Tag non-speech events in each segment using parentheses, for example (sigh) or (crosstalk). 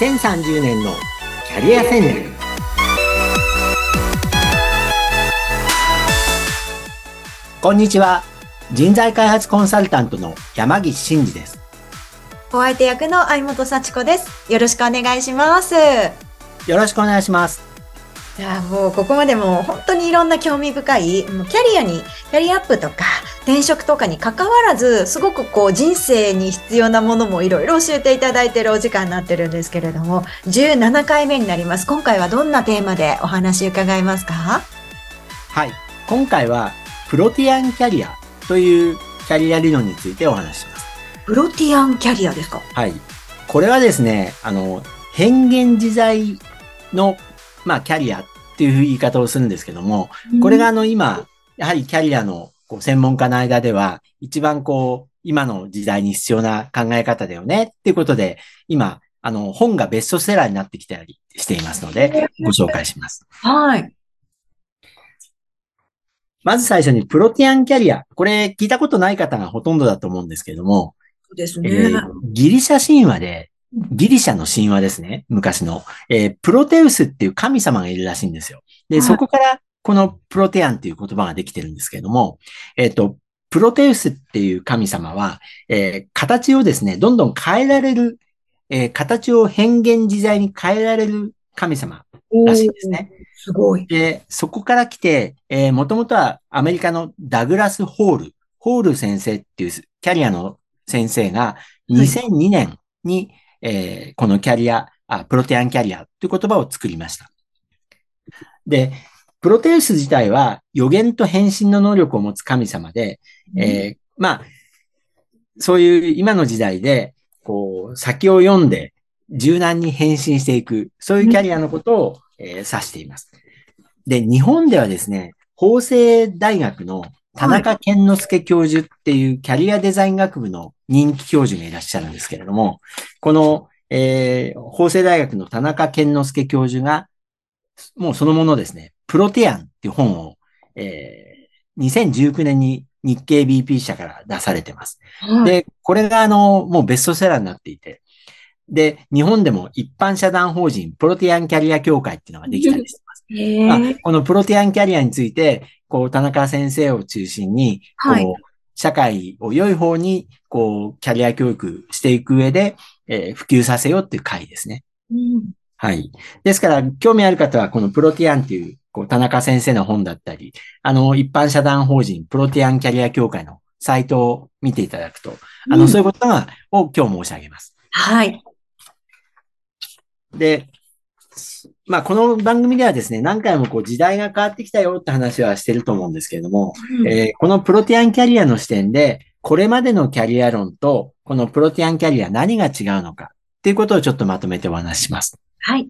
2030年のキャリア戦略。こんにちは。人材開発コンサルタントの山岸真嗣です。お相手役の相本幸子です。よろしくお願いします。よろしくお願いします。いやもうここまでも本当にいろんな興味深いもうキャリアにキャリアアップとか転職とかに関わらずすごくこう人生に必要なものもいろいろ教えていただいているお時間になってるんですけれども17回目になります。今回はどんなテーマでお話伺いますか？はい。今回はプロティアンキャリアというキャリア理論についてお話しします。プロティアンキャリアですか？はい。これはですねあの変幻自在のまあ、キャリアっていう言い方をするんですけども、これがあの、今、やはりキャリアのこう専門家の間では、一番こう、今の時代に必要な考え方だよねっていうことで、今、あの、本がベストセラーになってきたりしていますので、ご紹介します。はい。まず最初にプロティアンキャリア。これ聞いたことない方がほとんどだと思うんですけども、そうですね、えー、ギリシャ神話でギリシャの神話ですね。昔の。えー、プロテウスっていう神様がいるらしいんですよ。で、はい、そこからこのプロテアンっていう言葉ができてるんですけれども、えっ、ー、と、プロテウスっていう神様は、えー、形をですね、どんどん変えられる、えー、形を変幻自在に変えられる神様らしいんですね。すごい。で、そこから来て、えー、もともとはアメリカのダグラス・ホール、ホール先生っていうキャリアの先生が2002年に、はいえー、このキャリアあ、プロテアンキャリアという言葉を作りました。で、プロテウス自体は予言と変身の能力を持つ神様で、えー、まあ、そういう今の時代で、こう、先を読んで柔軟に変身していく、そういうキャリアのことを、えー、指しています。で、日本ではですね、法政大学の田中健之介教授っていうキャリアデザイン学部の人気教授がいらっしゃるんですけれども、この、えー、法政大学の田中健之介教授が、もうそのものですね、プロテアンっていう本を、えー、2019年に日経 BP 社から出されてます。で、これがあの、もうベストセラーになっていて、で、日本でも一般社団法人プロテアンキャリア協会っていうのができたりしてます。まあ、このプロテアンキャリアについて、こう、田中先生を中心に、こう、はい、社会を良い方に、こう、キャリア教育していく上で、えー、普及させようっていう会ですね。うん、はい。ですから、興味ある方は、このプロティアンっていう、こう、田中先生の本だったり、あの、一般社団法人プロティアンキャリア協会のサイトを見ていただくと、あの、うん、そういうことが、を今日申し上げます。はい。で、まあ、この番組ではですね、何回もこう時代が変わってきたよって話はしてると思うんですけれども、うん、えー、このプロティアンキャリアの視点で、これまでのキャリア論と、このプロティアンキャリア何が違うのかっていうことをちょっとまとめてお話しします。はい。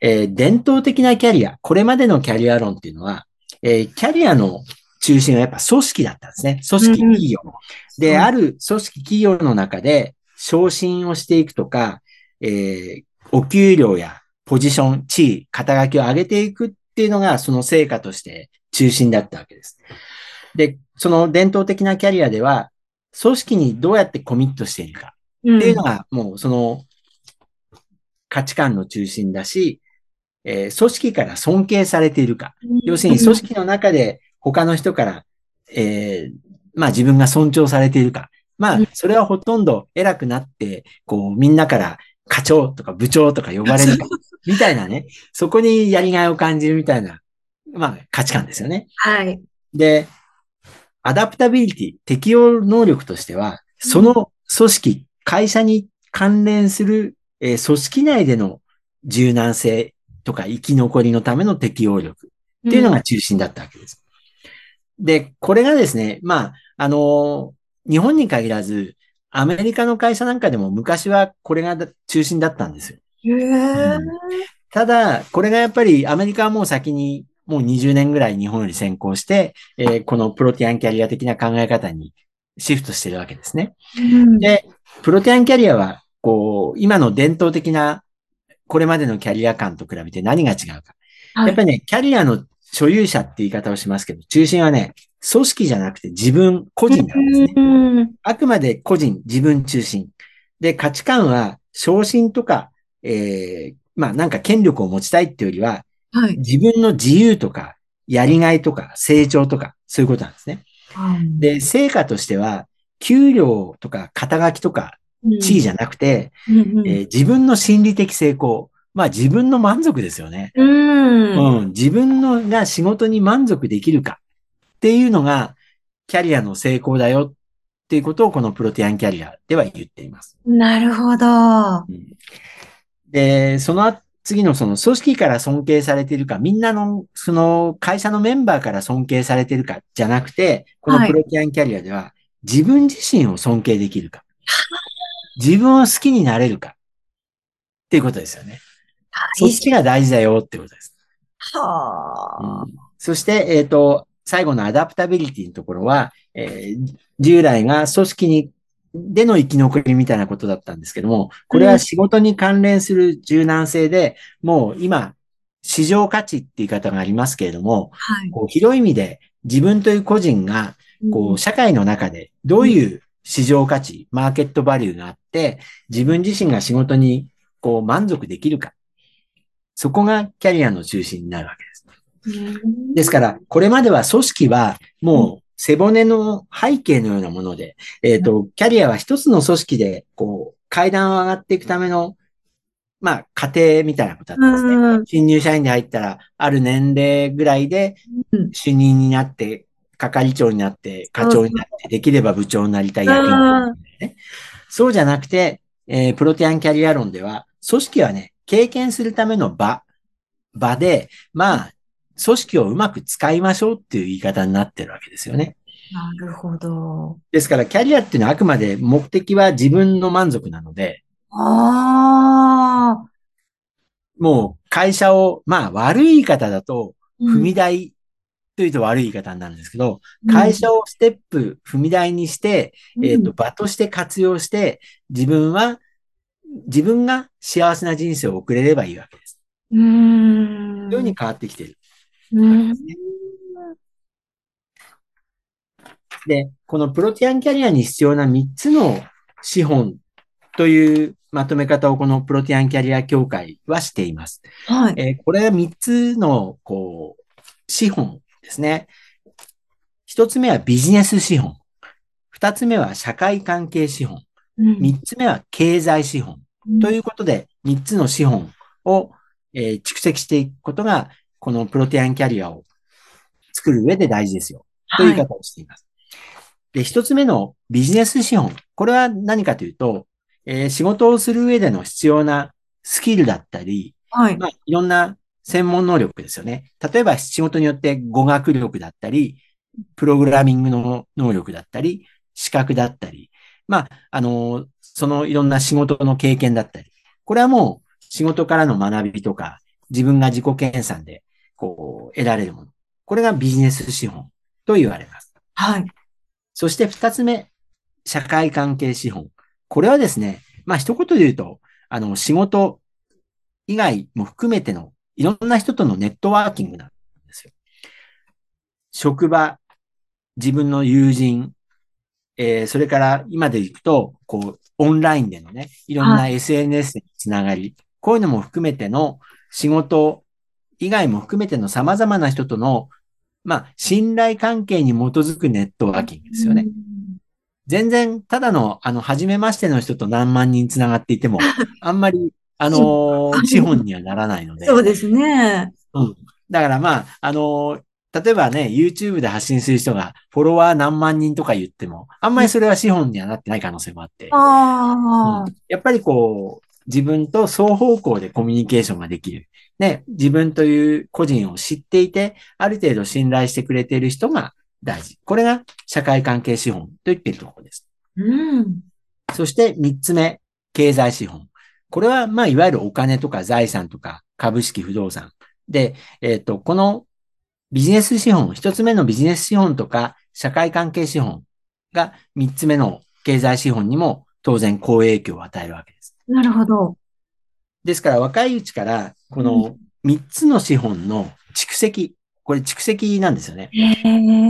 えー、伝統的なキャリア、これまでのキャリア論っていうのは、えー、キャリアの中心はやっぱ組織だったんですね。組織企業。うん、で、ある組織企業の中で昇進をしていくとか、えー、お給料やポジション、地位、肩書きを上げていくっていうのがその成果として中心だったわけです。で、その伝統的なキャリアでは、組織にどうやってコミットしているかっていうのが、もうその価値観の中心だし、えー、組織から尊敬されているか。要するに組織の中で他の人から、えー、まあ自分が尊重されているか。まあ、それはほとんど偉くなって、こう、みんなから課長とか部長とか呼ばれるか。(laughs) みたいなね、そこにやりがいを感じるみたいな、まあ価値観ですよね。はい。で、アダプタビリティ、適応能力としては、その組織、会社に関連する、えー、組織内での柔軟性とか生き残りのための適応力っていうのが中心だったわけです。うん、で、これがですね、まあ、あのー、日本に限らず、アメリカの会社なんかでも昔はこれが中心だったんですよ。ただ、これがやっぱりアメリカはもう先にもう20年ぐらい日本より先行して、えー、このプロティアンキャリア的な考え方にシフトしてるわけですね。うん、で、プロティアンキャリアは、こう、今の伝統的なこれまでのキャリア感と比べて何が違うか。はい、やっぱりね、キャリアの所有者って言い方をしますけど、中心はね、組織じゃなくて自分、個人なんですね。あくまで個人、自分中心。で、価値観は昇進とかえー、まあなんか権力を持ちたいっていうよりは、はい。自分の自由とか、やりがいとか、成長とか、そういうことなんですね。で、成果としては、給料とか肩書きとか地位じゃなくて、うんうんえー自分の心理的成功。まあ自分の満足ですよね。うん。うん。自分のが仕事に満足できるかっていうのが、キャリアの成功だよっていうことをこのプロテアンキャリアでは言っています。なるほど。うんで、その次のその組織から尊敬されているか、みんなのその会社のメンバーから尊敬されているかじゃなくて、このプロテアンキャリアでは自分自身を尊敬できるか、自分を好きになれるかっていうことですよね。そっちが大事だよってことです。はあ。そして、えっ、と、最後のアダプタビリティのところは、えー従来が組織に、での生き残りみたいなことだったんですけども、これは仕事に関連する柔軟性で、もう今、市場価値って言い方がありますけれども、はい。こう広い意味で自分という個人が、こう、社会の中でどういう市場価値、マーケットバリューがあって、自分自身が仕事にこう満足できるか。そこがキャリアの中心になるわけです。うんですから、これまでは組織はもう背骨の背景のようなもので、えっ、と、キャリアは一つの組織で、こう、階段を上がっていくための、まあ、過程みたいなことだったんですね。うん新入社員で入ったら、ある年齢ぐらいでうん、主任になって、係長になって、課長になって、できれば部長になりたい役ね。そうじゃなくて、えープロテアンキャリア論では、組織はね、経験するための場、場で、まあ、組織をうまく使いましょうっていう言い方になってるわけですよね。なるほど。ですから、キャリアっていうのはあくまで目的は自分の満足なので、ああ。もう会社を、まあ悪い言い方だと、踏みうん台というと悪い言い方になるんですけど、会社をステップ踏み台にして、えっ、と、場として活用して、自分は、自分が幸せな人生を送れればいいわけです。うん。うん。そういうふうに変わってきてる。うん。で、このプロティアンキャリアに必要な3つの資本というまとめ方をこのプロティアンキャリア協会はしています。はい。えーこれは3つの、こう、資本ですね。1つ目はビジネス資本。2つ目は社会関係資本。うん3つ目は経済資本。ということで、3つの資本を、えー蓄積していくことが、このプロテアンキャリアを作る上で大事ですよ。という言い方をしています。で、1つ目のビジネス資本。これは何かというと、えー仕事をする上での必要なスキルだったり、はい。まあ、いろんな専門能力ですよね。例えば仕事によって語学力だったり、プログラミングの能力だったり、資格だったり、まあ、あの、そのいろんな仕事の経験だったり、これはもう仕事からの学びとか、自分が自己研鑽で、こう、得られるもの。これがビジネス資本と言われます。はい。そして二つ目、社会関係資本。これはですね、まあ一言で言うと、あの、仕事以外も含めてのいろんな人とのネットワーキングなんですよ。職場、自分の友人、えーそれから今で行くと、こう、オンラインでのね、いろんはな SNS でのつながり、こういうのも含めての仕事以外も含めての様々な人との、まあ、信頼関係に基づくネットワーキングですよね。全然、ただの、あの、初めましての人と何万人つながっていても、(laughs) あんまり、あのー資本にはならないので。そうですね。うん。だからまあ、あのー例えばね、YouTube で発信する人がフォロワー何万人とか言っても、あんまりそれは資本にはなってない可能性もあって。ああうん。やっぱりこう、自分と双方向でコミュニケーションができる。ね、自分という個人を知っていて、ある程度信頼してくれている人が大事。これが社会関係資本と言っているところです。うん。そして三つ目、経済資本。これは、まあ、いわゆるお金とか財産とか株式不動産。で、えっ、と、このビジネス資本、一つ目のビジネス資本とか社会関係資本が三つ目の経済資本にも当然好影響を与えるわけです。なるほど。ですから若いうちから、この三つの資本の蓄積、これ蓄積なんですよね。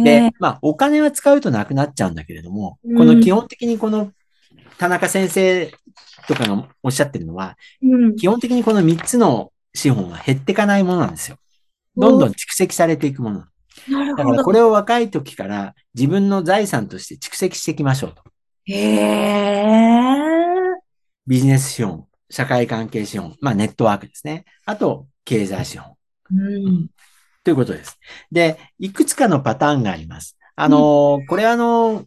で、まあ、お金は使うとなくなっちゃうんだけれども、うんこの基本的にこの田中先生とかがおっしゃってるのは、うん。基本的にこの3つの資本は減っていかないものなんですよ。どんどん蓄積されていくもの。だからこれを若い時から自分の財産として蓄積していきましょうと。へえ。ビジネス資本、社会関係資本、まあネットワークですね。あと、経済資本。うん。ということです。で、いくつかのパターンがあります。あの、これあの、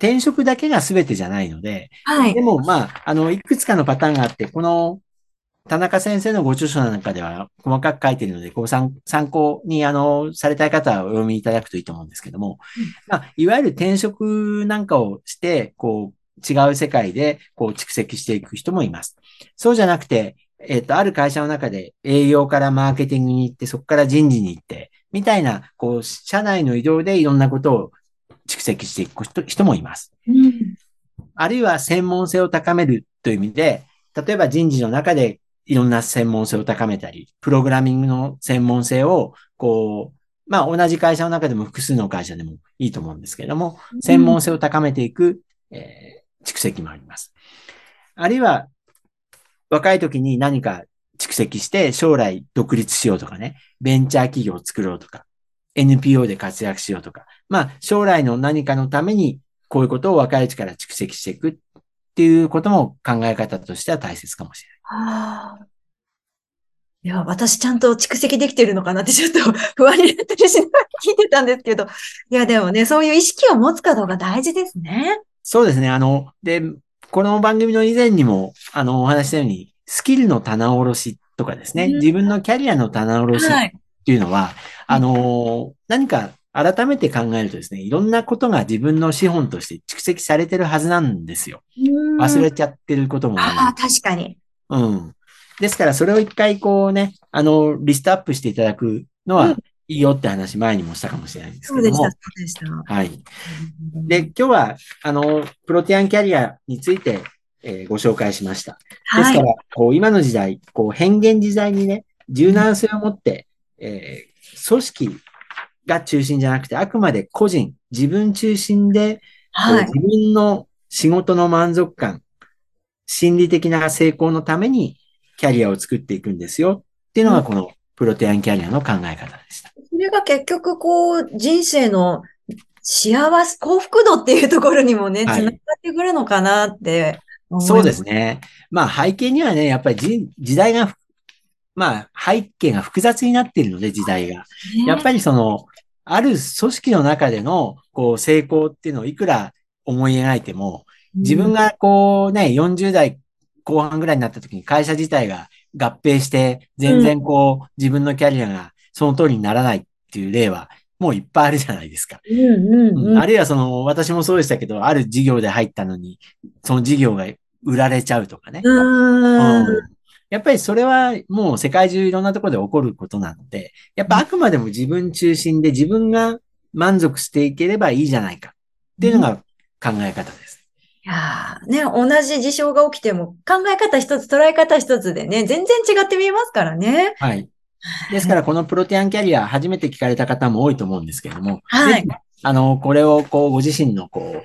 転職だけが全てじゃないので、はいで。もまあ、あの、いくつかのパターンがあって、この、田中先生のご著書の中では細かく書いているので、こう参参考に、あの、されたい方はお読みいただくといいと思うんですけども、うんまあ、いわゆる転職なんかをして、こう、違う世界で、こう、蓄積していく人もいます。そうじゃなくて、えっ、と、ある会社の中で営業からマーケティングに行って、そこから人事に行って、みたいな、こう、社内の移動でいろんなことを蓄積していく人人もいます。うん。あるいは専門性を高めるという意味で、例えば人事の中でいろんな専門性を高めたり、プログラミングの専門性を、こう、まあ同じ会社の中でも複数の会社でもいいと思うんですけれども、専門性を高めていく、えー蓄積もあります。あるいは、若い時に何か蓄積して将来独立しようとかね、ベンチャー企業を作ろうとか、NPO で活躍しようとか、まあ将来の何かのためにこういうことを若いうちから蓄積していくっていうことも考え方としては大切かもしれはあ。いや、私ちゃんと蓄積できてるのかなってちょっと (laughs) 不安になったりしながら聞いてたんですけど。いや、でもね、そういう意識を持つかどうか大事ですね。ない。そうですね。あの、で、この番組の以前にも、あの、お話ししたように、スキルの棚卸しとかですね、うん自分のキャリアの棚卸しっはい。ていうのは、あの、何か改めて考えるとですね、いろんなことが自分の資本として蓄積されてるはずなんですよ。忘れちゃってることもああ、ある。確かに。うん。ですから、それを一回こうね、あの、リストアップしていただくのうんはいいよって話前にもしたかもしれないんですそうでした、けどもそ。うでした。はい。で、今日は、あの、プロテアンキャリアについて、えーご紹介しました。ですはい。から、こう、今の時代、こう、変幻自在にね、柔軟性を持って、えー組織が中心じゃなくて、あくまで個人、自分中心で、はい。自分の仕事の満足感、心理的な成功のためにキャリアを作っていくんですよっていうのがこのプロテアンキャリアの考え方でした。それが結局、こう、人生の幸せ、幸福度っていうところにもね、つなはいがってくるのかなって思い。そうですね。まあ背景にはね、やっぱり時時代が、まあ背景が複雑になっているので、時代が。ね。やっぱりその、ある組織の中でのこう成功っていうのをいくら思い描いても、自分がこうね、40代後半ぐらいになった時に会社自体が合併して、全然こう、自分のキャリアがその通りにならないっていう例は、もういっぱいあるじゃないですか。あるいはその、私もそうでしたけど、ある事業で入ったのに、その事業が売られちゃうとかね。うーん。うんやっぱりそれはもう世界中いろんなところで起こることなので、やっぱあくまでも自分中心で自分が満足していければいいじゃないかっていうのが考え方です。いやーね、同じ事象が起きても考え方一つ、捉え方一つでね、全然違って見えますからね。はい。ですから、このプロテアンキャリア、初めて聞かれた方も多いと思うんですけれども、はいあの、これを、こう、ご自身の、こう、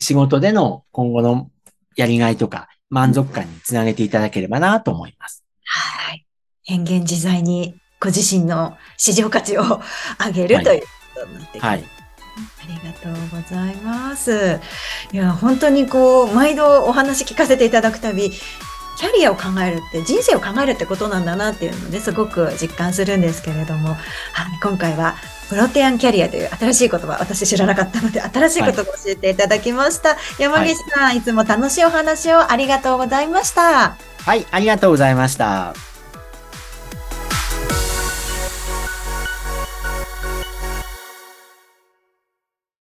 仕事での今後のやりがいとか、満足感につなげていただければなと思います。はい。変幻自在にご自身の市場価値を上げる、はいということになってきますはい。ありがとうございます。いや、本当にこう、毎度お話聞かせていただくたび、キャリアを考えるって、人生を考えるってことなんだなっていうので、すごく実感するんですけれども、はい、今回は、プロテアンキャリアという新しい言葉、私知らなかったので、新しい言葉を教えていただきました。山岸さん、いつも楽しいお話をありがとうございました。はい、ありがとうございました。